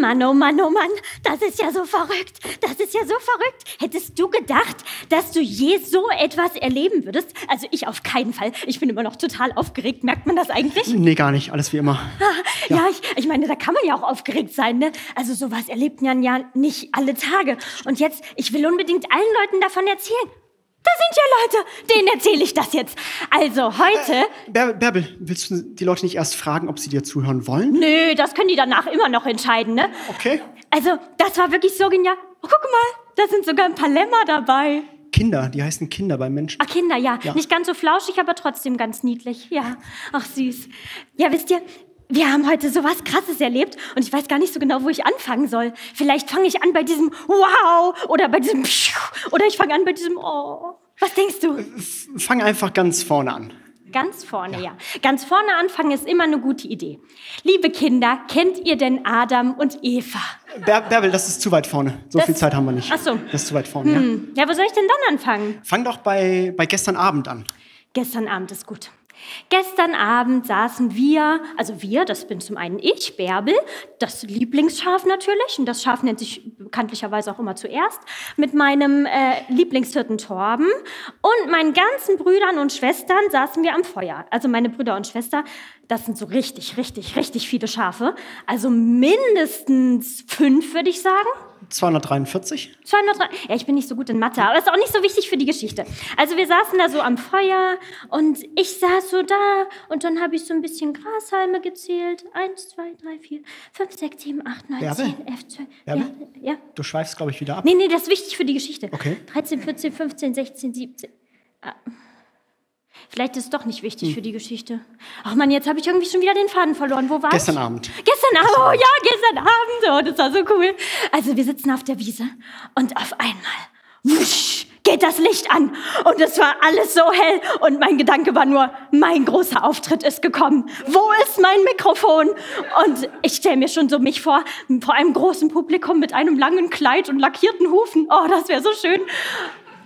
Mann, oh Mann, oh Mann, das ist ja so verrückt. Das ist ja so verrückt. Hättest du gedacht, dass du je so etwas erleben würdest? Also ich auf keinen Fall. Ich bin immer noch total aufgeregt. Merkt man das eigentlich? Nee, gar nicht. Alles wie immer. Ja, ja ich, ich meine, da kann man ja auch aufgeregt sein, ne? Also sowas erlebt man ja nicht alle Tage. Und jetzt, ich will unbedingt allen Leuten davon erzählen. Da sind ja Leute, denen erzähle ich das jetzt. Also heute. Äh, Bärbel, Bärbel, willst du die Leute nicht erst fragen, ob sie dir zuhören wollen? Nö, das können die danach immer noch entscheiden, ne? Okay. Also, das war wirklich so genial. Oh, guck mal, da sind sogar ein paar Lämmer dabei. Kinder, die heißen Kinder bei Menschen. Ah, Kinder, ja. ja. Nicht ganz so flauschig, aber trotzdem ganz niedlich. Ja, ach süß. Ja, wisst ihr, wir haben heute so was Krasses erlebt und ich weiß gar nicht so genau, wo ich anfangen soll. Vielleicht fange ich an bei diesem Wow oder bei diesem Pschuh oder ich fange an bei diesem Oh. Was denkst du? Fang einfach ganz vorne an. Ganz vorne, ja. ja. Ganz vorne anfangen ist immer eine gute Idee. Liebe Kinder, kennt ihr denn Adam und Eva? Bär, Bärbel, das ist zu weit vorne. So das, viel Zeit haben wir nicht. Ach so. Das ist zu weit vorne, hm. ja. Ja, wo soll ich denn dann anfangen? Fang doch bei, bei gestern Abend an. Gestern Abend ist gut. Gestern Abend saßen wir, also wir, das bin zum einen ich, Bärbel, das Lieblingsschaf natürlich, und das Schaf nennt sich bekanntlicherweise auch immer zuerst, mit meinem äh, Lieblingshirten Torben und meinen ganzen Brüdern und Schwestern saßen wir am Feuer. Also meine Brüder und Schwester, das sind so richtig, richtig, richtig viele Schafe. Also mindestens fünf, würde ich sagen. 243? 203. Ja, ich bin nicht so gut in Mathe, aber das ist auch nicht so wichtig für die Geschichte. Also wir saßen da so am Feuer und ich saß so da und dann habe ich so ein bisschen Grashalme gezählt. Eins, zwei, drei, vier, fünf, sechs, sieben, acht, neun, Bärbel? zehn, elf, zwölf. Ja, ja. Du schweifst, glaube ich, wieder ab. Nee, nee, das ist wichtig für die Geschichte. Okay. 13, 14, 15, 16, 17. Ah. Vielleicht ist es doch nicht wichtig hm. für die Geschichte. Ach man, jetzt habe ich irgendwie schon wieder den Faden verloren. Wo war gestern ich? Abend. Gestern Abend. Oh ja, gestern Abend. Oh, das war so cool. Also wir sitzen auf der Wiese und auf einmal wusch, geht das Licht an und es war alles so hell und mein Gedanke war nur, mein großer Auftritt ist gekommen. Wo ist mein Mikrofon? Und ich stelle mir schon so mich vor, vor einem großen Publikum mit einem langen Kleid und lackierten Hufen. Oh, das wäre so schön.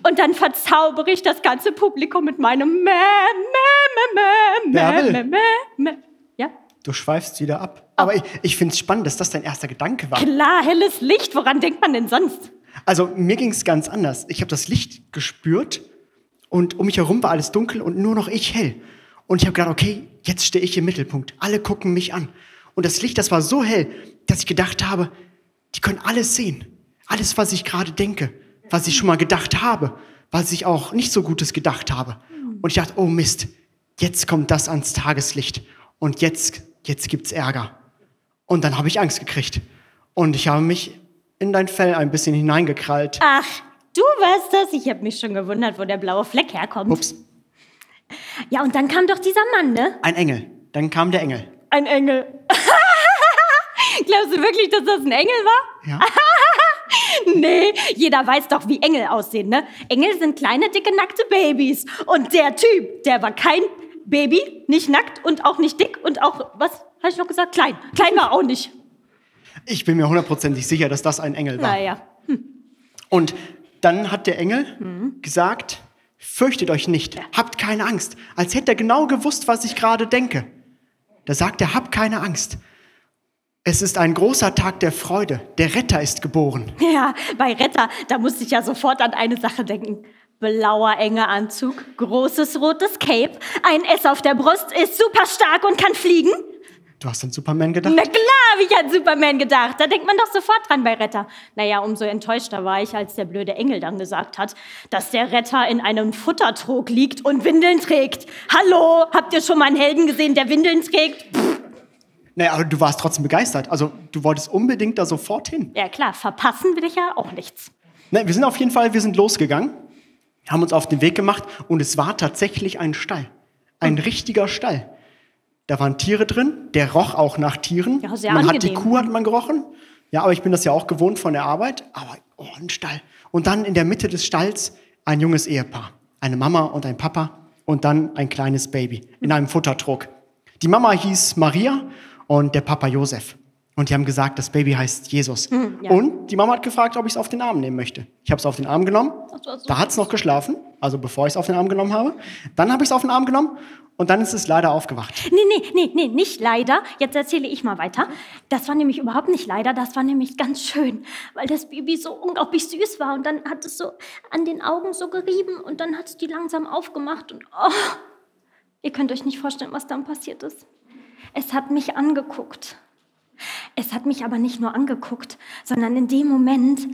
Und dann verzaubere ich das ganze Publikum mit meinem Mä, Mä, Mä, Mä, Mä, Mä, Mä. Ja? Du schweifst wieder ab. Aber ich, ich finde es spannend, dass das dein erster Gedanke war. Klar, helles Licht. Woran denkt man denn sonst? Also mir ging es ganz anders. Ich habe das Licht gespürt und um mich herum war alles dunkel und nur noch ich hell. Und ich habe gedacht, okay, jetzt stehe ich im Mittelpunkt. Alle gucken mich an. Und das Licht, das war so hell, dass ich gedacht habe, die können alles sehen. Alles, was ich gerade denke was ich schon mal gedacht habe, was ich auch nicht so Gutes gedacht habe. Und ich dachte, oh Mist, jetzt kommt das ans Tageslicht und jetzt, jetzt gibt's Ärger. Und dann habe ich Angst gekriegt. Und ich habe mich in dein Fell ein bisschen hineingekrallt. Ach, du warst das? Ich habe mich schon gewundert, wo der blaue Fleck herkommt. Ups. Ja, und dann kam doch dieser Mann, ne? Ein Engel. Dann kam der Engel. Ein Engel. Glaubst du wirklich, dass das ein Engel war? Ja. nee, jeder weiß doch, wie Engel aussehen, ne? Engel sind kleine, dicke, nackte Babys. Und der Typ, der war kein Baby, nicht nackt und auch nicht dick und auch, was habe ich noch gesagt? Klein. Klein war auch nicht. Ich bin mir hundertprozentig sicher, dass das ein Engel war. Naja. Hm. Und dann hat der Engel hm. gesagt, fürchtet euch nicht, ja. habt keine Angst, als hätte er genau gewusst, was ich gerade denke. Da sagt er, habt keine Angst. Es ist ein großer Tag der Freude. Der Retter ist geboren. Ja, bei Retter, da musste ich ja sofort an eine Sache denken. Blauer enger Anzug, großes rotes Cape, ein S auf der Brust, ist super stark und kann fliegen. Du hast an Superman gedacht? Na klar, habe ich an Superman gedacht. Da denkt man doch sofort dran bei Retter. Naja, umso enttäuschter war ich, als der blöde Engel dann gesagt hat, dass der Retter in einem Futtertrog liegt und Windeln trägt. Hallo, habt ihr schon mal einen Helden gesehen, der Windeln trägt? Pff. Naja, aber du warst trotzdem begeistert. Also du wolltest unbedingt da sofort hin. Ja klar, verpassen will ich ja auch nichts. Ne, wir sind auf jeden Fall, wir sind losgegangen, haben uns auf den Weg gemacht und es war tatsächlich ein Stall. Ein mhm. richtiger Stall. Da waren Tiere drin, der roch auch nach Tieren. Ja, sehr man angenehm. hat die Kuh hat man gerochen. Ja, aber ich bin das ja auch gewohnt von der Arbeit. Aber oh, ein Stall. Und dann in der Mitte des Stalls ein junges Ehepaar. Eine Mama und ein Papa und dann ein kleines Baby in einem Futtertrog. Die Mama hieß Maria und der Papa Josef. Und die haben gesagt, das Baby heißt Jesus. ja. Und die Mama hat gefragt, ob ich es auf den Arm nehmen möchte. Ich habe es auf den Arm genommen. So Da hat es noch geschlafen, also bevor ich es auf den Arm genommen habe. Dann habe ich es auf den Arm genommen und dann ist es leider aufgewacht. Nee, nee, nee, nee, nicht leider. Jetzt erzähle ich mal weiter. Das war nämlich überhaupt nicht leider, das war nämlich ganz schön, weil das Baby so unglaublich süß war und dann hat es so an den Augen so gerieben und dann hat es die langsam aufgemacht und oh, ihr könnt euch nicht vorstellen, was dann passiert ist. Es hat mich angeguckt. Es hat mich aber nicht nur angeguckt, sondern in dem Moment,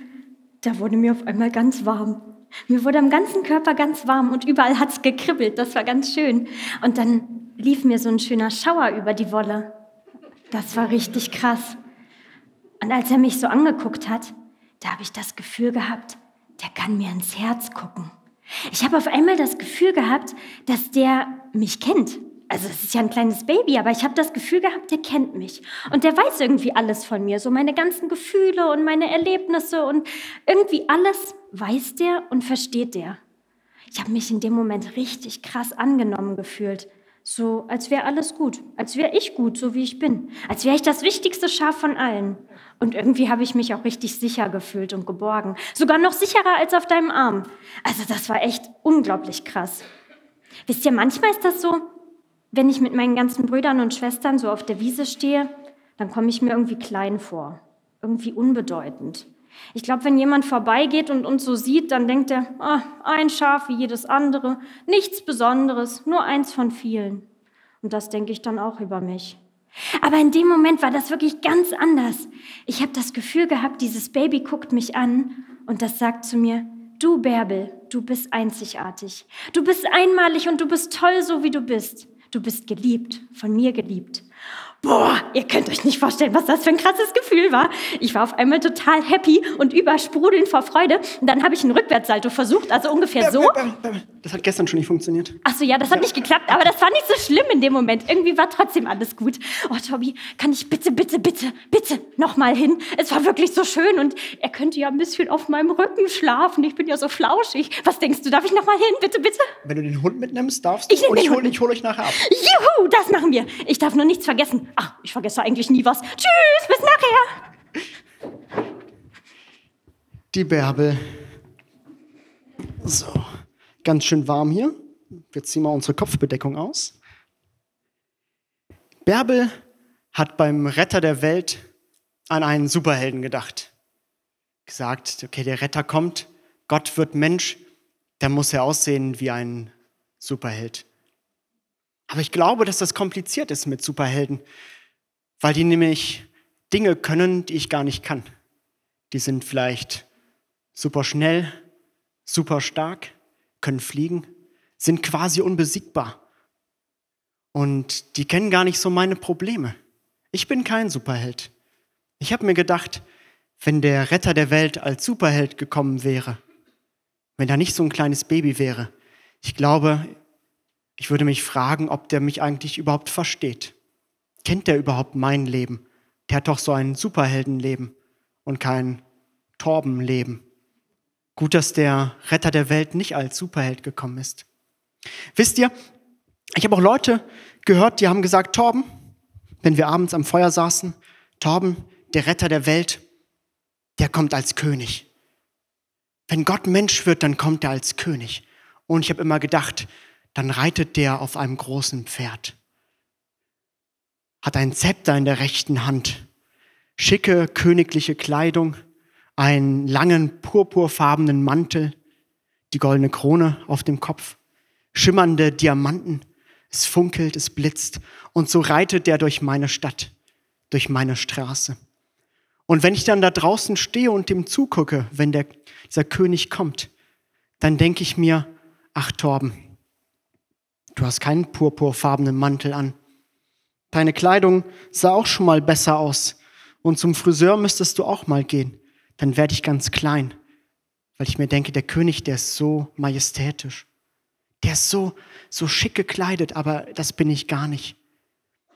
da wurde mir auf einmal ganz warm. Mir wurde am ganzen Körper ganz warm und überall hat es gekribbelt. Das war ganz schön. Und dann lief mir so ein schöner Schauer über die Wolle. Das war richtig krass. Und als er mich so angeguckt hat, da habe ich das Gefühl gehabt, der kann mir ins Herz gucken. Ich habe auf einmal das Gefühl gehabt, dass der mich kennt. Also es ist ja ein kleines Baby, aber ich habe das Gefühl gehabt, der kennt mich. Und der weiß irgendwie alles von mir, so meine ganzen Gefühle und meine Erlebnisse und irgendwie alles weiß der und versteht der. Ich habe mich in dem Moment richtig krass angenommen gefühlt. So, als wäre alles gut, als wäre ich gut, so wie ich bin, als wäre ich das wichtigste Schaf von allen. Und irgendwie habe ich mich auch richtig sicher gefühlt und geborgen. Sogar noch sicherer als auf deinem Arm. Also das war echt unglaublich krass. Wisst ihr, manchmal ist das so, wenn ich mit meinen ganzen Brüdern und Schwestern so auf der Wiese stehe, dann komme ich mir irgendwie klein vor, irgendwie unbedeutend. Ich glaube, wenn jemand vorbeigeht und uns so sieht, dann denkt er, ah, ein Schaf wie jedes andere, nichts Besonderes, nur eins von vielen. Und das denke ich dann auch über mich. Aber in dem Moment war das wirklich ganz anders. Ich habe das Gefühl gehabt, dieses Baby guckt mich an und das sagt zu mir, du Bärbel, du bist einzigartig. Du bist einmalig und du bist toll, so wie du bist. Du bist geliebt, von mir geliebt. Boah, ihr könnt euch nicht vorstellen, was das für ein krasses Gefühl war. Ich war auf einmal total happy und übersprudelnd vor Freude. Und dann habe ich einen Rückwärtssalto versucht, also ungefähr so. Das hat gestern schon nicht funktioniert. Ach so, ja, das hat nicht geklappt, aber das war nicht so schlimm in dem Moment. Irgendwie war trotzdem alles gut. Oh, Tobi, kann ich bitte, bitte, bitte, bitte nochmal hin? Es war wirklich so schön und er könnte ja ein bisschen auf meinem Rücken schlafen. Ich bin ja so flauschig. Was denkst du, darf ich nochmal hin? Bitte, bitte? Wenn du den Hund mitnimmst, darfst du. Ich nehm und den ich hole Hund ich hol euch nachher ab. Juhu, das machen wir. Ich darf nur nichts vergessen. Ach, ich vergesse eigentlich nie was. Tschüss, bis nachher. Die Bärbel. So, ganz schön warm hier. Wir ziehen mal unsere Kopfbedeckung aus. Bärbel hat beim Retter der Welt an einen Superhelden gedacht. Gesagt, okay, der Retter kommt, Gott wird Mensch, dann muss er aussehen wie ein Superheld. Aber ich glaube, dass das kompliziert ist mit Superhelden, weil die nämlich Dinge können, die ich gar nicht kann. Die sind vielleicht super schnell, super stark, können fliegen, sind quasi unbesiegbar. Und die kennen gar nicht so meine Probleme. Ich bin kein Superheld. Ich habe mir gedacht, wenn der Retter der Welt als Superheld gekommen wäre, wenn er nicht so ein kleines Baby wäre, ich glaube, ich würde mich fragen, ob der mich eigentlich überhaupt versteht. Kennt der überhaupt mein Leben? Der hat doch so ein Superheldenleben und kein Torbenleben. Gut, dass der Retter der Welt nicht als Superheld gekommen ist. Wisst ihr, ich habe auch Leute gehört, die haben gesagt, Torben, wenn wir abends am Feuer saßen, Torben, der Retter der Welt, der kommt als König. Wenn Gott Mensch wird, dann kommt er als König. Und ich habe immer gedacht, dann reitet der auf einem großen Pferd, hat ein Zepter in der rechten Hand, schicke königliche Kleidung, einen langen purpurfarbenen Mantel, die goldene Krone auf dem Kopf, schimmernde Diamanten, es funkelt, es blitzt und so reitet der durch meine Stadt, durch meine Straße. Und wenn ich dann da draußen stehe und dem zugucke, wenn der, dieser König kommt, dann denke ich mir, ach Torben, du hast keinen purpurfarbenen Mantel an. Deine Kleidung sah auch schon mal besser aus. Und zum Friseur müsstest du auch mal gehen. Dann werde ich ganz klein, weil ich mir denke, der König, der ist so majestätisch. Der ist so, so schick gekleidet, aber das bin ich gar nicht.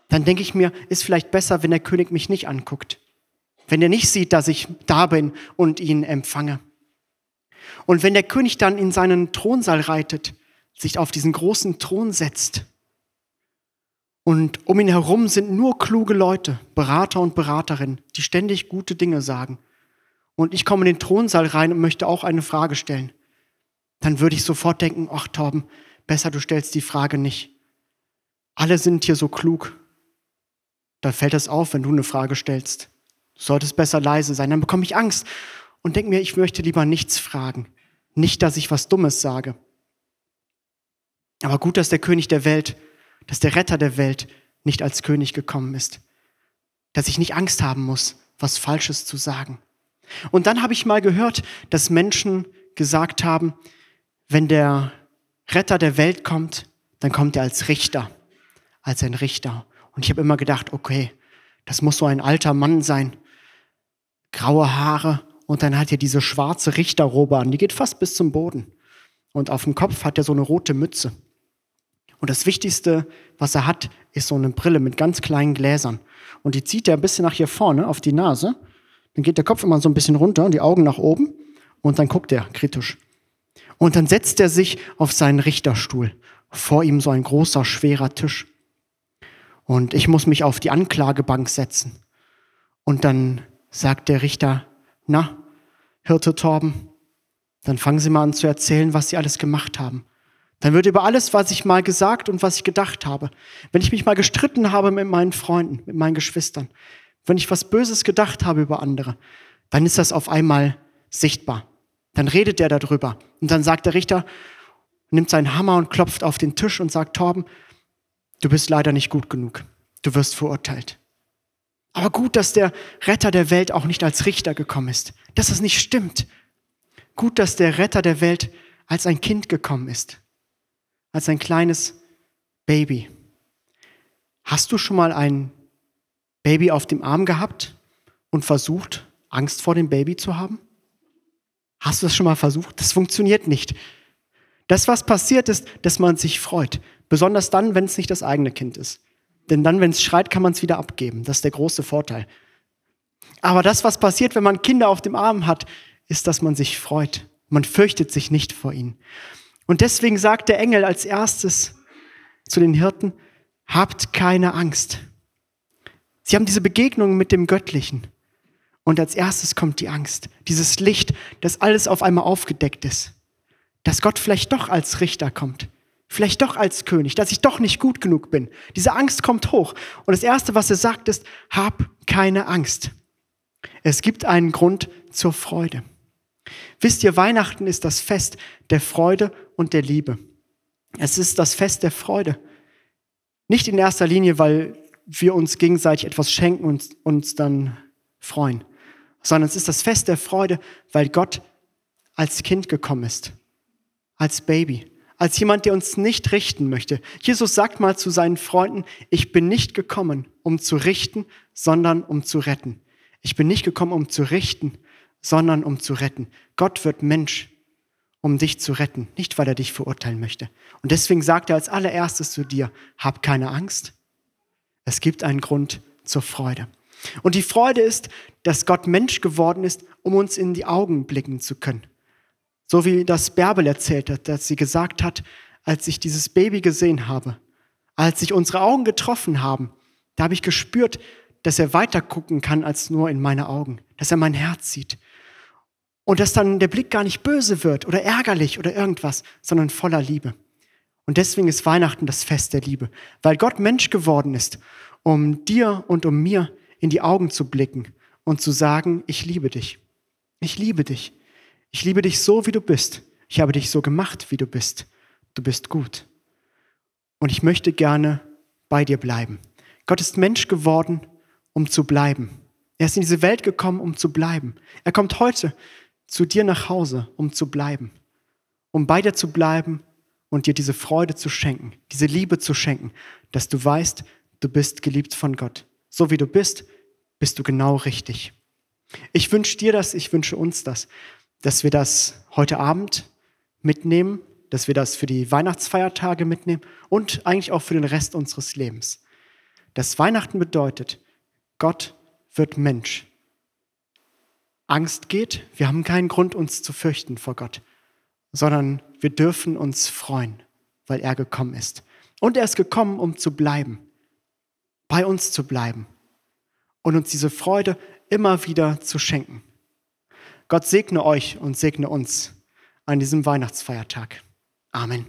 Dann denke ich mir, ist vielleicht besser, wenn der König mich nicht anguckt. Wenn er nicht sieht, dass ich da bin und ihn empfange. Und wenn der König dann in seinen Thronsaal reitet, sich auf diesen großen Thron setzt Und um ihn herum sind nur kluge Leute, Berater und Beraterinnen, die ständig gute Dinge sagen. Und ich komme in den Thronsaal rein und möchte auch eine Frage stellen. Dann würde ich sofort denken, ach Torben, besser du stellst die Frage nicht. Alle sind hier so klug. Da fällt es auf, wenn du eine Frage stellst. Du solltest besser leise sein. Dann bekomme ich Angst und denke mir, ich möchte lieber nichts fragen. Nicht, dass ich was Dummes sage. Aber gut, dass der König der Welt, dass der Retter der Welt nicht als König gekommen ist. Dass ich nicht Angst haben muss, was Falsches zu sagen. Und dann habe ich mal gehört, dass Menschen gesagt haben, wenn der Retter der Welt kommt, dann kommt er als Richter, als ein Richter. Und ich habe immer gedacht, okay, das muss so ein alter Mann sein, graue Haare und dann hat er diese schwarze Richterrobe an, die geht fast bis zum Boden. Und auf dem Kopf hat er so eine rote Mütze. Und das Wichtigste, was er hat, ist so eine Brille mit ganz kleinen Gläsern. Und die zieht er ein bisschen nach hier vorne auf die Nase. Dann geht der Kopf immer so ein bisschen runter und die Augen nach oben. Und dann guckt er kritisch. Und dann setzt er sich auf seinen Richterstuhl. Vor ihm so ein großer, schwerer Tisch. Und ich muss mich auf die Anklagebank setzen. Und dann sagt der Richter, na, Hirte Torben, dann fangen Sie mal an zu erzählen, was Sie alles gemacht haben. Dann wird über alles, was ich mal gesagt und was ich gedacht habe, wenn ich mich mal gestritten habe mit meinen Freunden, mit meinen Geschwistern, wenn ich was Böses gedacht habe über andere, dann ist das auf einmal sichtbar. Dann redet er darüber. Und dann sagt der Richter, nimmt seinen Hammer und klopft auf den Tisch und sagt, Torben, du bist leider nicht gut genug. Du wirst verurteilt. Aber gut, dass der Retter der Welt auch nicht als Richter gekommen ist, dass es nicht stimmt. Gut, dass der Retter der Welt als ein Kind gekommen ist, als ein kleines Baby. Hast du schon mal ein Baby auf dem Arm gehabt und versucht, Angst vor dem Baby zu haben? Hast du das schon mal versucht? Das funktioniert nicht. Das, was passiert ist, dass man sich freut. Besonders dann, wenn es nicht das eigene Kind ist. Denn dann, wenn es schreit, kann man es wieder abgeben. Das ist der große Vorteil. Aber das, was passiert, wenn man Kinder auf dem Arm hat, ist, dass man sich freut. Man fürchtet sich nicht vor ihnen. Und deswegen sagt der Engel als erstes zu den Hirten, habt keine Angst. Sie haben diese Begegnung mit dem Göttlichen. Und als erstes kommt die Angst, dieses Licht, das alles auf einmal aufgedeckt ist. Dass Gott vielleicht doch als Richter kommt vielleicht doch als König, dass ich doch nicht gut genug bin. Diese Angst kommt hoch. Und das Erste, was er sagt, ist, hab keine Angst. Es gibt einen Grund zur Freude. Wisst ihr, Weihnachten ist das Fest der Freude und der Liebe. Es ist das Fest der Freude. Nicht in erster Linie, weil wir uns gegenseitig etwas schenken und uns dann freuen, sondern es ist das Fest der Freude, weil Gott als Kind gekommen ist, als Baby als jemand, der uns nicht richten möchte. Jesus sagt mal zu seinen Freunden, ich bin nicht gekommen, um zu richten, sondern um zu retten. Ich bin nicht gekommen, um zu richten, sondern um zu retten. Gott wird Mensch, um dich zu retten, nicht weil er dich verurteilen möchte. Und deswegen sagt er als allererstes zu dir, hab keine Angst. Es gibt einen Grund zur Freude. Und die Freude ist, dass Gott Mensch geworden ist, um uns in die Augen blicken zu können. So wie das Bärbel erzählt hat, dass sie gesagt hat, als ich dieses Baby gesehen habe, als sich unsere Augen getroffen haben, da habe ich gespürt, dass er weiter gucken kann als nur in meine Augen, dass er mein Herz sieht. Und dass dann der Blick gar nicht böse wird oder ärgerlich oder irgendwas, sondern voller Liebe. Und deswegen ist Weihnachten das Fest der Liebe, weil Gott Mensch geworden ist, um dir und um mir in die Augen zu blicken und zu sagen, ich liebe dich. Ich liebe dich. Ich liebe dich so, wie du bist. Ich habe dich so gemacht, wie du bist. Du bist gut. Und ich möchte gerne bei dir bleiben. Gott ist Mensch geworden, um zu bleiben. Er ist in diese Welt gekommen, um zu bleiben. Er kommt heute zu dir nach Hause, um zu bleiben. Um bei dir zu bleiben und dir diese Freude zu schenken, diese Liebe zu schenken, dass du weißt, du bist geliebt von Gott. So wie du bist, bist du genau richtig. Ich wünsche dir das, ich wünsche uns das, dass wir das heute Abend mitnehmen, dass wir das für die Weihnachtsfeiertage mitnehmen und eigentlich auch für den Rest unseres Lebens. Das Weihnachten bedeutet, Gott wird Mensch. Angst geht, wir haben keinen Grund, uns zu fürchten vor Gott, sondern wir dürfen uns freuen, weil er gekommen ist. Und er ist gekommen, um zu bleiben, bei uns zu bleiben und uns diese Freude immer wieder zu schenken. Gott segne euch und segne uns an diesem Weihnachtsfeiertag. Amen.